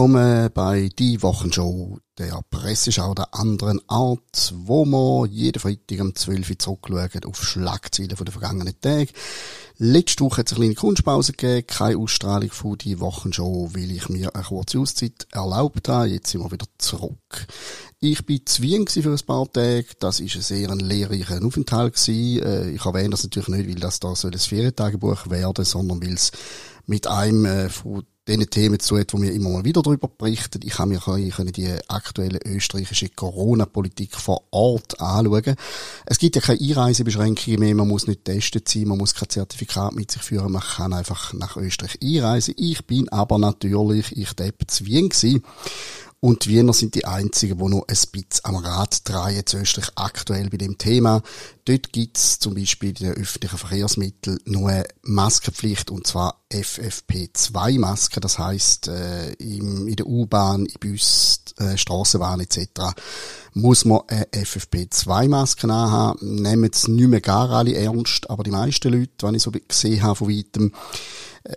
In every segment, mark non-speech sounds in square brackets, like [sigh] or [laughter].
willkommen bei Die Wochenshow, der Presseschau der anderen Art, wo wir jeden Freitag um 12 Uhr zurückschauen auf Schlagzeilen von den vergangenen Tagen. Letzte Woche hat es eine kleine Kunstpause gegeben, keine Ausstrahlung von Die Wochenshow, weil ich mir eine kurze Auszeit erlaubt habe. Jetzt sind wir wieder zurück. Ich bin Wien für ein paar Tage. Das ist ein sehr lehrreicher Aufenthalt. Äh, ich erwähne das natürlich nicht, weil das da soll ein Ferientagebuch werden, sondern weil es mit einem äh, von diesen Themen zu tun, wo wir immer mal wieder darüber berichten. Ich habe mir können die aktuelle österreichische Corona-Politik vor Ort anschauen. Es gibt ja keine Einreisebeschränkungen mehr, man muss nicht testet sein, man muss kein Zertifikat mit sich führen, man kann einfach nach Österreich einreisen. Ich bin aber natürlich, ich depp zu Wien gewesen. Und Wiener sind die einzigen, die noch ein bisschen am Rad drehen zu Österreich aktuell bei dem Thema. Dort gibt's zum Beispiel in den öffentlichen Verkehrsmitteln nur eine Maskenpflicht und zwar FFP2-Masken. Das heisst, äh, im, in der U-Bahn, in Bus, äh, Strassenbahn etc. muss man eine FFP2-Maske haben. Nehmen es nicht mehr gar alle ernst, aber die meisten Leute, wenn ich so gesehen habe von weitem,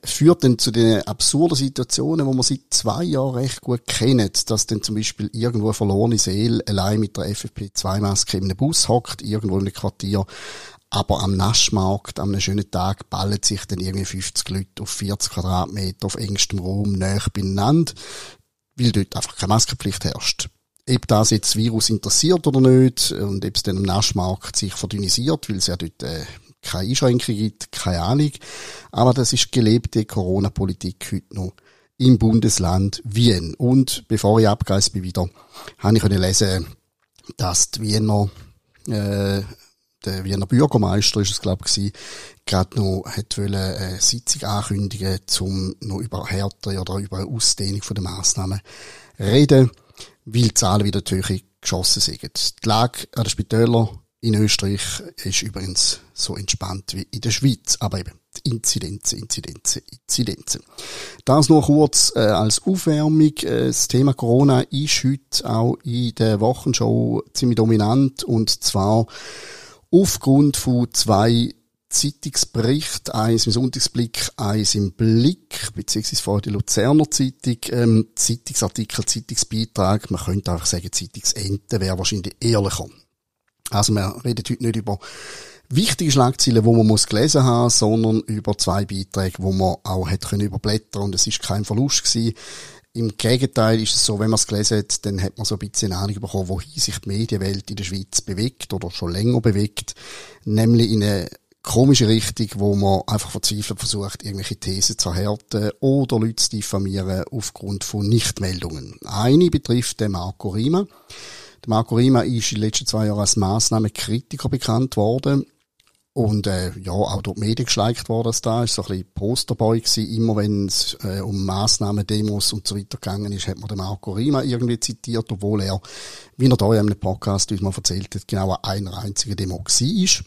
führt dann zu den absurden Situationen, wo man seit zwei Jahren recht gut kennt, dass dann zum Beispiel irgendwo eine verlorene Seele allein mit der FFP2-Maske in einem Bus hockt, irgendwo in einem Quartier, aber am Naschmarkt, an einem schönen Tag, ballen sich dann irgendwie 50 Leute auf 40 Quadratmeter auf engstem Raum näher beieinander, weil dort einfach keine Maskenpflicht herrscht. Ob das jetzt Virus interessiert oder nicht und ob es dann am Naschmarkt sich verdünnisiert, weil es ja dort äh, keine Einschränkungen gibt, keine Ahnung. Aber das ist gelebte Corona-Politik heute noch im Bundesland Wien. Und bevor ich abgereist bin wieder, habe ich lesen, dass die Wiener, äh, der Wiener Bürgermeister ist es glaube ich, gerade noch hat eine Sitzung ankündigen, um noch über Härte oder über eine Ausdehnung der Massnahmen reden, weil die Zahlen wieder die geschossen sind. Die Lage an den Spitälern in Österreich ist übrigens so entspannt wie in der Schweiz, aber eben Inzidenzen, Inzidenzen, Inzidenzen. Das nur kurz äh, als Aufwärmung. Äh, das Thema Corona ist heute auch in der Wochenshow ziemlich dominant und zwar aufgrund von zwei Zeitungsberichten, eins im Sonntagsblick, eins im Blick, beziehungsweise vor der Luzerner Zeitung, ähm, Zeitungsartikel, Zeitungsbeitrag, man könnte auch sagen Zeitungsente, wäre wahrscheinlich ehrlicher. Also wir reden heute nicht über wichtige Schlagzeilen, wo man muss gelesen haben, sondern über zwei Beiträge, wo man auch hätte können überblättern und es ist kein Verlust gewesen. Im Gegenteil ist es so, wenn man es gelesen hat, dann hat man so ein bisschen eine Ahnung bekommen, wohin sich die Medienwelt in der Schweiz bewegt oder schon länger bewegt, nämlich in eine komische Richtung, wo man einfach verzweifelt versucht, irgendwelche Thesen zu erhärten oder Leute zu diffamieren aufgrund von Nichtmeldungen. Eine betrifft den Marco Riemann. Der Marco Rima ist in den letzten zwei Jahren als Massnahmenkritiker bekannt worden. Und äh, ja, auch durch die Medien geschleicht worden dass da. Ist so ein bisschen Posterboy gewesen. Immer wenn es äh, um Massnahmen, Demos und so weiter gegangen ist, hat man den Marco Rima irgendwie zitiert, obwohl er, wie er da in einem Podcast uns mal erzählt hat, genau einer einzigen Demo war.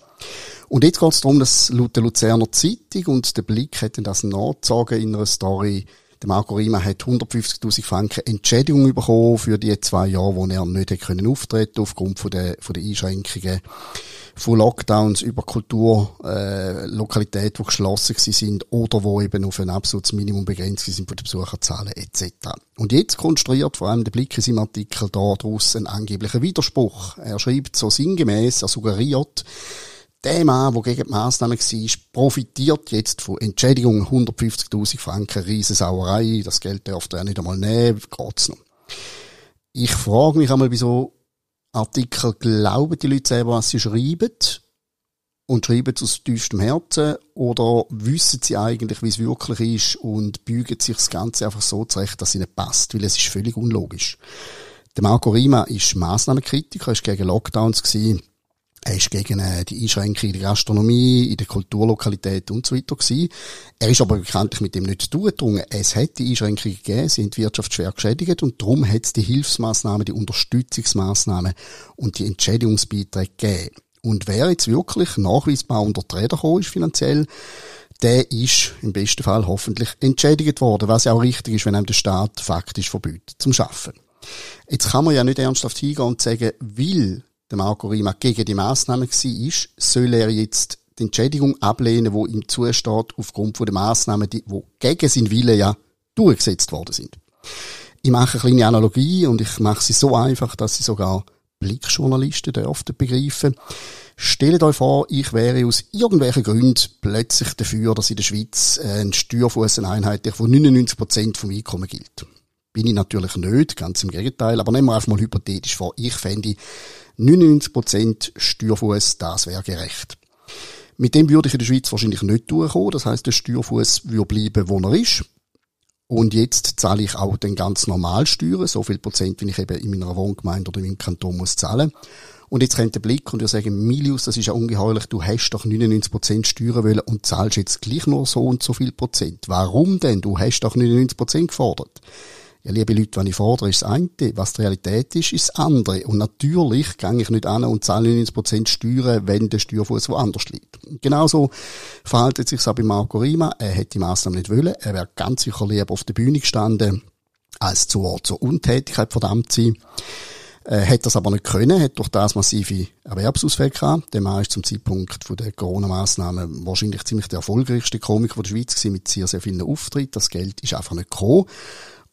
Und jetzt geht es darum, dass laut der Luzerner Zeitung und der Blick hätten das nachgezogen in einer Story, der Marco Rima hat 150.000 Franken Entschädigung bekommen für die zwei Jahre, wo er nicht hätte können auftreten aufgrund von der, von der Einschränkungen von Lockdowns über Kulturlokalitäten, äh, die geschlossen sind oder wo eben auf ein absolutes Minimum begrenzt sind von den Besucherzahlen etc. Und jetzt konstruiert vor allem der Blick in seinem Artikel daraus einen angeblichen Widerspruch. Er schreibt so sinngemäß, er suggeriert, der Mann, der gegen die Massnahmen war, profitiert jetzt von Entschädigung 150.000 Franken, Riesensauerei, das Geld dürfte er nicht einmal nehmen, geht's noch. Ich frage mich einmal, wieso Artikel glauben die Leute selber, was sie schreiben und schreiben es aus tiefstem Herzen oder wissen sie eigentlich, wie es wirklich ist und bügen sich das Ganze einfach so zurecht, dass es ihnen passt, weil es ist völlig unlogisch. Der Marco Rima ist Massnahmenkritiker, er war gegen Lockdowns gewesen, er ist gegen äh, die Einschränkung in der Gastronomie, in der Kulturlokalität und so weiter gewesen. Er ist aber bekanntlich mit dem nicht zugedrungen. Es hat die Einschränkungen gegeben, sie sind die Wirtschaft schwer geschädigt und darum hat es die Hilfsmaßnahmen, die Unterstützungsmaßnahmen und die Entschädigungsbeiträge gegeben. Und wer jetzt wirklich nachweisbar unter die Räder gekommen ist finanziell, der ist im besten Fall hoffentlich entschädigt worden, was ja auch richtig ist, wenn einem der Staat faktisch verbietet zum Schaffen. Jetzt kann man ja nicht ernsthaft hingehen und sagen, will der Marco Rima gegen die Massnahmen war, soll er jetzt die Entschädigung ablehnen, wo ihm zusteht, aufgrund der Massnahmen, die, wo gegen sein Wille ja durchgesetzt worden sind. Ich mache eine kleine Analogie und ich mache sie so einfach, dass sie sogar Blickjournalisten dürften begreifen. Stellt euch vor, ich wäre aus irgendwelchen Gründen plötzlich dafür, dass in der Schweiz ein Steuerfuss einheitlich von 99% vom Einkommen gilt. Bin ich natürlich nicht, ganz im Gegenteil, aber nehmen wir einfach mal hypothetisch vor, ich fände 99% Steuerfuss, das wäre gerecht. Mit dem würde ich in der Schweiz wahrscheinlich nicht durchkommen, das heißt, der Steuerfuss würde bleiben, wo er ist. Und jetzt zahle ich auch den ganz normal Steuern, so viel Prozent, wie ich eben in meiner Wohngemeinde oder in meinem Kanton muss zahlen. Und jetzt kommt der Blick und wir sagen, Milius, das ist ja ungeheuerlich, du hast doch 99 Prozent Steuern wollen und zahlst jetzt gleich nur so und so viel Prozent. Warum denn? Du hast doch 99 Prozent gefordert. Ja, liebe Leute, wenn ich fordere, ist das eine. Was die Realität ist, ist das andere. Und natürlich gehe ich nicht an und zahle 90% Steuern, wenn der Steuerfuß woanders liegt. Genauso verhält sich auch bei Marco Rima. Er hätte die Massnahmen nicht wollen. Er wäre ganz sicher lieber auf der Bühne gestanden, als zur, zur Untätigkeit verdammt zu sein. Äh, hat das aber nicht können, hat durch das massive Erwerbsausfälle gehabt. Der Mann ist zum Zeitpunkt der Corona-Massnahmen wahrscheinlich ziemlich der erfolgreichste Komiker der Schweiz gewesen, mit sehr, sehr vielen Auftritten. Das Geld ist einfach nicht gekommen.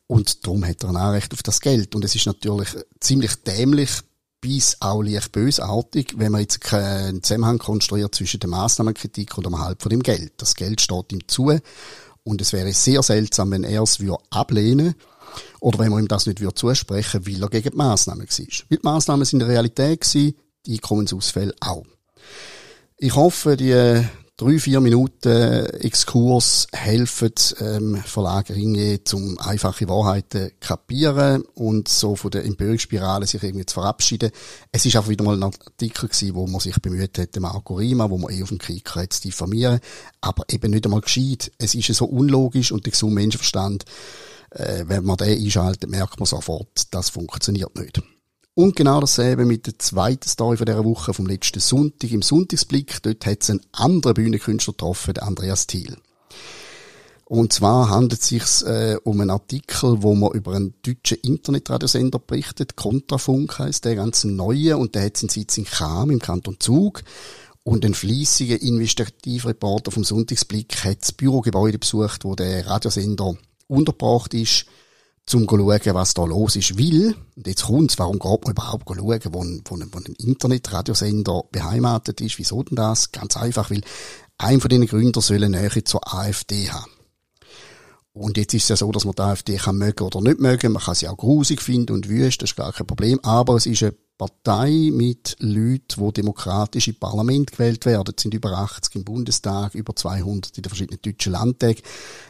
Und darum hat er ein Anrecht auf das Geld. Und es ist natürlich ziemlich dämlich, bis auch leicht bösartig, wenn man jetzt keinen Zusammenhang konstruiert zwischen der Massnahmenkritik und dem Halb von dem Geld. Das Geld steht ihm zu. Und es wäre sehr seltsam, wenn er es ablehnen würde oder wenn man ihm das nicht würde zusprechen weil er gegen die Massnahmen war. Weil die Massnahmen sind in der Realität gewesen, die Einkommensausfälle auch. Ich hoffe, die drei, vier Minuten Exkurs helfen ähm, Verlager zum einfache Wahrheiten kapieren und so von der Empörungsspirale sich irgendwie zu verabschieden. Es ist einfach wieder mal ein Artikel gewesen, wo man sich bemüht hat, Marco Rima, wo man eh auf dem Krieg zu diffamieren, aber eben nicht einmal gescheit. Es ist so unlogisch und der gesunde Menschenverstand, äh, wenn man den einschaltet, merkt man sofort, das funktioniert nicht. Und genau dasselbe mit der zweiten Story von dieser Woche, vom letzten Sonntag, im Sonntagsblick. Dort hat es einen anderen Bühnenkünstler getroffen, der Andreas Thiel. Und zwar handelt es sich äh, um einen Artikel, wo man über einen deutschen Internetradiosender berichtet. Kontrafunk heißt der, ganz neue, und der hat seinen Sitz in Cham im Kanton Zug. Und ein fließiger Investigativreporter vom Sonntagsblick hat das Bürogebäude besucht, wo der Radiosender untergebracht ist zum schauen, was da los ist. Weil, und jetzt kommt's, warum geht man überhaupt schauen, wo ein, wo ein, wo ein Internetradiosender beheimatet ist? Wieso denn das? Ganz einfach, weil ein von den Gründern soll eine Nähe zur AfD haben. Und jetzt ist es ja so, dass man die AfD kann mögen oder nicht mögen. Man kann sie auch grusig finden und wüst, das ist gar kein Problem. Aber es ist eine Partei mit Leuten, die demokratisch im Parlament gewählt werden. Es sind über 80 im Bundestag, über 200 in den verschiedenen deutschen Landtagen.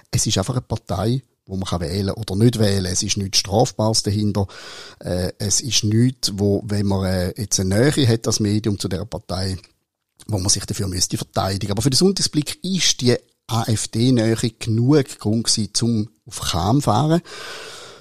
Es ist einfach eine Partei, wo man kann wählen oder nicht wählen. Es ist nichts Strafbares dahinter. Äh, es ist nichts, wo, wenn man äh, jetzt eine Nähe hat, das Medium zu der Partei, wo man sich dafür müsste verteidigen. Aber für den Sonntagsblick ist die AfD-Nähe genug Grund gewesen, zum auf Cham fahren.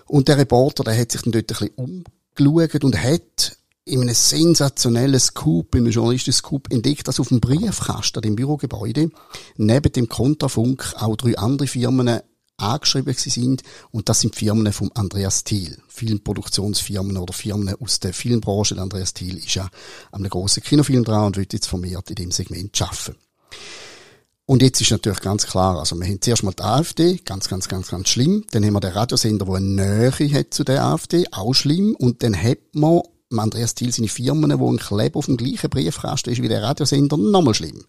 Und der Reporter, der hat sich dann dort ein bisschen umgeschaut und hat in einem sensationellen Scoop, in einem Journalisten-Scoop entdeckt, dass auf dem Briefkasten im Bürogebäude neben dem Kontrafunk auch drei andere Firmen angeschrieben sind und das sind Firmen von Andreas Thiel, Filmproduktionsfirmen oder Firmen aus der Filmbranche. Andreas Thiel ist ja an einem grossen Kinofilm dran und wird jetzt vermehrt in dem Segment arbeiten. Und jetzt ist natürlich ganz klar, also wir haben zuerst mal die AfD, ganz, ganz, ganz, ganz schlimm. Dann haben wir den Radiosender, der eine Nähe hat zu der AfD, auch schlimm. Und dann hat man Andreas Thiel seine Firmen, wo ein Kleber auf dem gleichen Briefkasten ist wie der Radiosender, nochmal schlimm.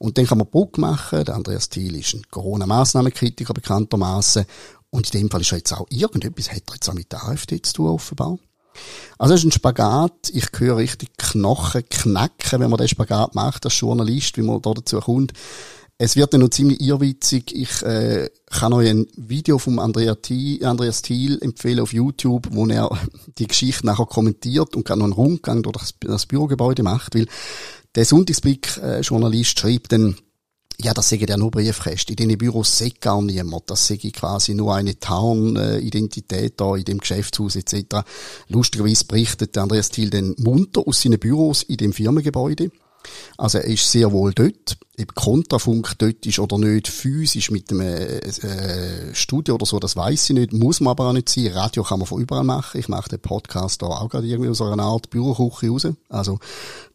Und dann kann man Bruck machen. Der Andreas Thiel ist ein Corona-Massnahmenkritiker bekanntermaßen. Und in dem Fall ist er jetzt auch irgendetwas, hat er jetzt auch mit der AfD zu tun, offenbar. Also es ist ein Spagat. Ich höre richtig Knochen knacken, wenn man den Spagat macht, als Journalist, wie man da dazu kommt. Es wird dann noch ziemlich irrwitzig. Ich äh, kann euch ein Video vom Andrea Andreas Thiel empfehlen auf YouTube, wo er [laughs] die Geschichte nachher kommentiert und kann noch einen Rundgang durch das, das Bürogebäude macht, weil der Sonntagsblick-Journalist schreibt dann, ja, das säge ja nur Briefkäste. In diesen Büros sagt gar niemand. Das säge quasi nur eine Tarn-Identität da in dem Geschäftshaus etc. Lustigerweise berichtet Andreas Thiel dann munter aus seinen Büros in dem Firmengebäude. Also er ist sehr wohl dort. Ob Kontrafunk dort ist oder nicht, physisch mit einem äh, Studio oder so, das weiß ich nicht, muss man aber auch nicht sein. Radio kann man von überall machen. Ich mache den Podcast da auch gerade irgendwie aus einer Art Büroküche raus. Also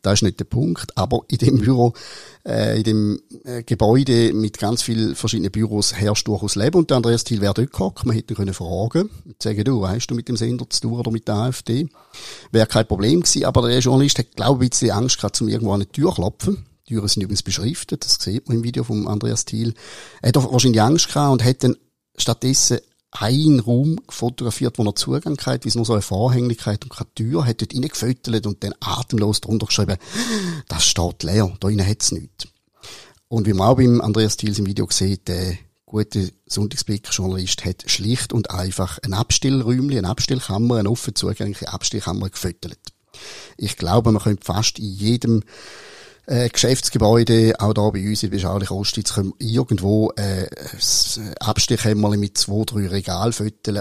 Das ist nicht der Punkt. Aber in dem Büro, äh, in dem äh, Gebäude mit ganz vielen verschiedenen Büros herrscht durchaus Leben. Und der Andreas Thiel wäre dort gehockt. Man hätte ihn können fragen und sagen, du, weißt du mit dem Sender zu tun oder mit der AfD? Wäre kein Problem gewesen. Aber der Journalist hat, glaube ich, ein bisschen Angst gehabt, um irgendwo an eine Tür klopfen. Die Türen sind übrigens beschriftet, das sieht man im Video von Andreas Thiel. Er hat wahrscheinlich Angst gehabt und hat dann stattdessen einen Raum fotografiert, wo er Zugang hat, wie es nur so eine Vorhänglichkeit und keine Tür, hat dort reingefüttert und dann atemlos drunter geschrieben, das steht leer, da innen hat's nichts. Und wie man auch beim Andreas Thiels im Video sieht, der gute Sonntagsblick-Journalist hat schlicht und einfach ein Abstillräumchen, eine Abstillkammer, eine offen zugängliche Abstillkammer gefüttert. Ich glaube, man könnte fast in jedem äh, Geschäftsgebäude, auch da bei uns in beschaulichen Ostitz, können irgendwo äh, Abstichkämmerchen mit zwei, drei Regal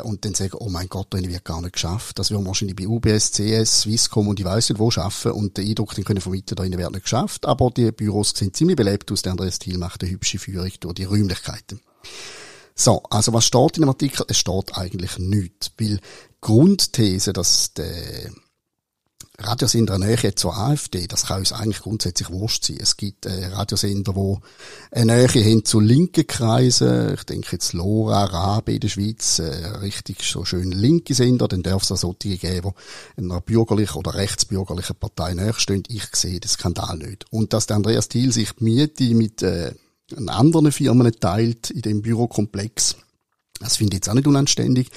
und dann sagen, oh mein Gott, da wird gar nicht geschafft. Das wir wahrscheinlich bei UBS, CS, Swisscom und ich weiss nicht wo schaffen und den Eindruck den können vermitteln, da wird nicht geschafft. Aber die Büros sind ziemlich belebt aus. Der Andreas Thiel macht eine hübsche Führung durch die Räumlichkeiten. So, also was steht in dem Artikel? Es steht eigentlich nichts, weil Grundthese, dass der Radiosender Nähe zur AfD, das kann uns eigentlich grundsätzlich wurscht sein. Es gibt äh, Radiosender, wo eine Nähe hin zu linken Kreisen, ich denke jetzt Lora, Rabe in der Schweiz, äh, richtig so schön linke Sender, dann darf es auch solche geben, die einer bürgerlichen oder rechtsbürgerlichen Partei nachstehen. Ich sehe den Skandal nicht. Und dass der Andreas Thiel sich die Miete mit äh, anderen Firmen teilt in dem Bürokomplex, das finde ich jetzt auch nicht unanständig.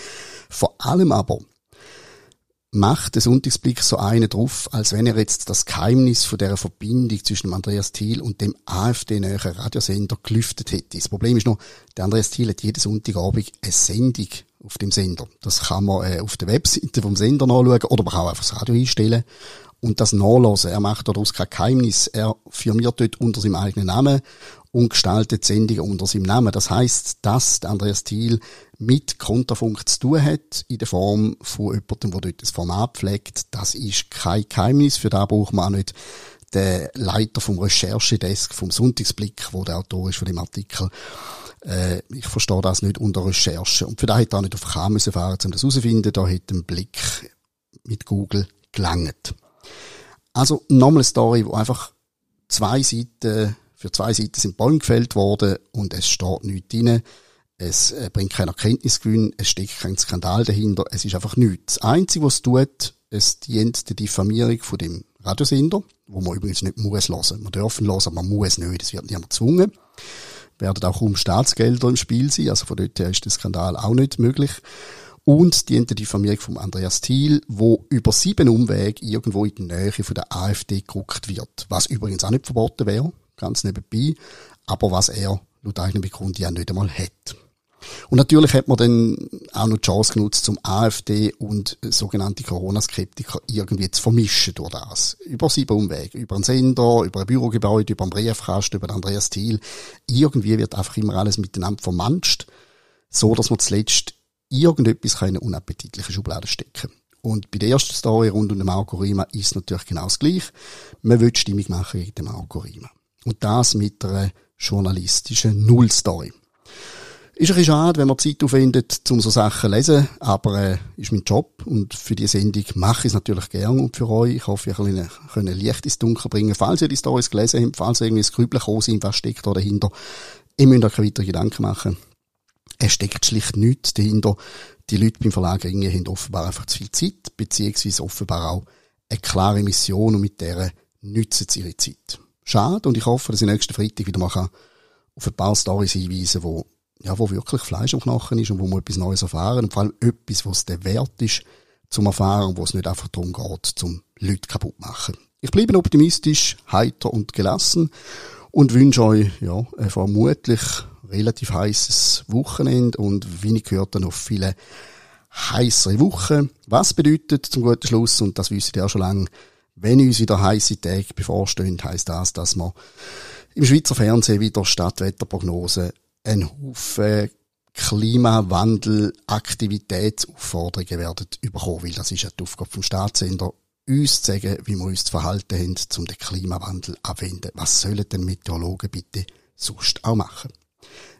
Vor allem aber, macht der Sonntagsblick so einen drauf, als wenn er jetzt das Geheimnis von der Verbindung zwischen Andreas Thiel und dem AfD-näheren Radiosender gelüftet hätte. Das Problem ist noch, der Andreas Thiel hat jeden Sonntagabend eine Sendung auf dem Sender. Das kann man äh, auf der Webseite vom Sender nachschauen oder man kann auch einfach das Radio einstellen und das nachlesen. Er macht daraus kein Geheimnis. Er firmiert dort unter seinem eigenen Namen und gestaltet Sendungen unter seinem Namen. Das heißt, dass Andreas Thiel mit Konterfunk zu tun hat, in der Form von jemandem, der dort das Format pflegt, das ist kein Geheimnis. Für da braucht man auch nicht den Leiter vom Recherchedesk vom Sonntagsblick, wo der Autor ist von dem Artikel. Äh, ich verstehe das nicht unter Recherche. Und für da hätte er nicht auf K müssen fahren, um das herauszufinden. Da hätte ein Blick mit Google gelangt. Also nochmal eine Story, wo einfach zwei Seiten, für zwei Seiten sind Bäume gefällt worden und es steht nichts drin. Es äh, bringt keinen Erkenntnisgewinn, es steckt kein Skandal dahinter, es ist einfach nichts. Das Einzige, was es tut, es dient der Diffamierung von dem Radiosender, wo man übrigens nicht muss hören. Man dürfen hören, aber man muss nicht, es wird niemand gezwungen. Werden auch um Staatsgelder im Spiel sein, also von dort her ist der Skandal auch nicht möglich. Und dient der Diffamierung von Andreas Thiel, wo über sieben Umwege irgendwo in die Nähe von der AfD geguckt wird. Was übrigens auch nicht verboten wäre, ganz nebenbei, aber was er laut eigenem Begründung ja nicht einmal hat. Und natürlich hat man dann auch noch die Chance genutzt, zum AfD und sogenannte Corona-Skeptiker irgendwie zu vermischen durch das. Über sieben Umwege. Über einen Sender, über ein Bürogebäude, über einen Briefkasten, über Andreas Thiel. Irgendwie wird einfach immer alles miteinander vermanscht, so dass man zuletzt irgendetwas in eine unappetitliche Schublade stecken Und bei der ersten Story rund um den Marco Rima ist natürlich genau das Gleiche. Man will Stimmung machen gegen den Marco Rima. Und das mit einer journalistischen Nullstory. Ist ein bisschen schade, wenn man Zeit aufwendet, um so Sachen zu lesen, aber äh, ist mein Job und für die Sendung mache ich es natürlich gern und für euch. Ich hoffe, kann ein Licht ins Dunkel bringen. Falls ihr die Stories gelesen habt, falls ihr irgendwie das Grübeln sind, was steckt da dahinter, ihr müsst euch keine weiteren Gedanken machen. Es steckt schlicht nichts dahinter. Die Leute beim Verlag Ringe haben offenbar einfach zu viel Zeit, beziehungsweise offenbar auch eine klare Mission und mit der nützen sie ihre Zeit. Schade und ich hoffe, dass ich nächsten Freitag wieder mal auf ein paar Storys hinweisen kann, ja, wo wirklich Fleisch am Knochen ist und wo man etwas Neues erfahren und vor allem etwas, was der Wert ist, zum Erfahren, wo es nicht einfach darum geht, zum Leute kaputt machen. Ich bleibe optimistisch, heiter und gelassen und wünsche euch, ja, vermutlich relativ heißes Wochenende und wie ich gehört dann noch viele heißere Wochen. Was bedeutet zum guten Schluss, und das wisst ihr ja schon lange, wenn uns wieder heiße Tage bevorstehen, heisst das, dass wir im Schweizer Fernsehen wieder Stadtwetterprognose ein Haufen Klimawandel, Aktivitätsaufforderungen werden überkommen, weil das ist ja die Aufgabe vom Staatssender, uns zu sagen, wie wir uns zu verhalten haben, um den Klimawandel abwenden. Was sollen denn Meteorologen bitte sonst auch machen?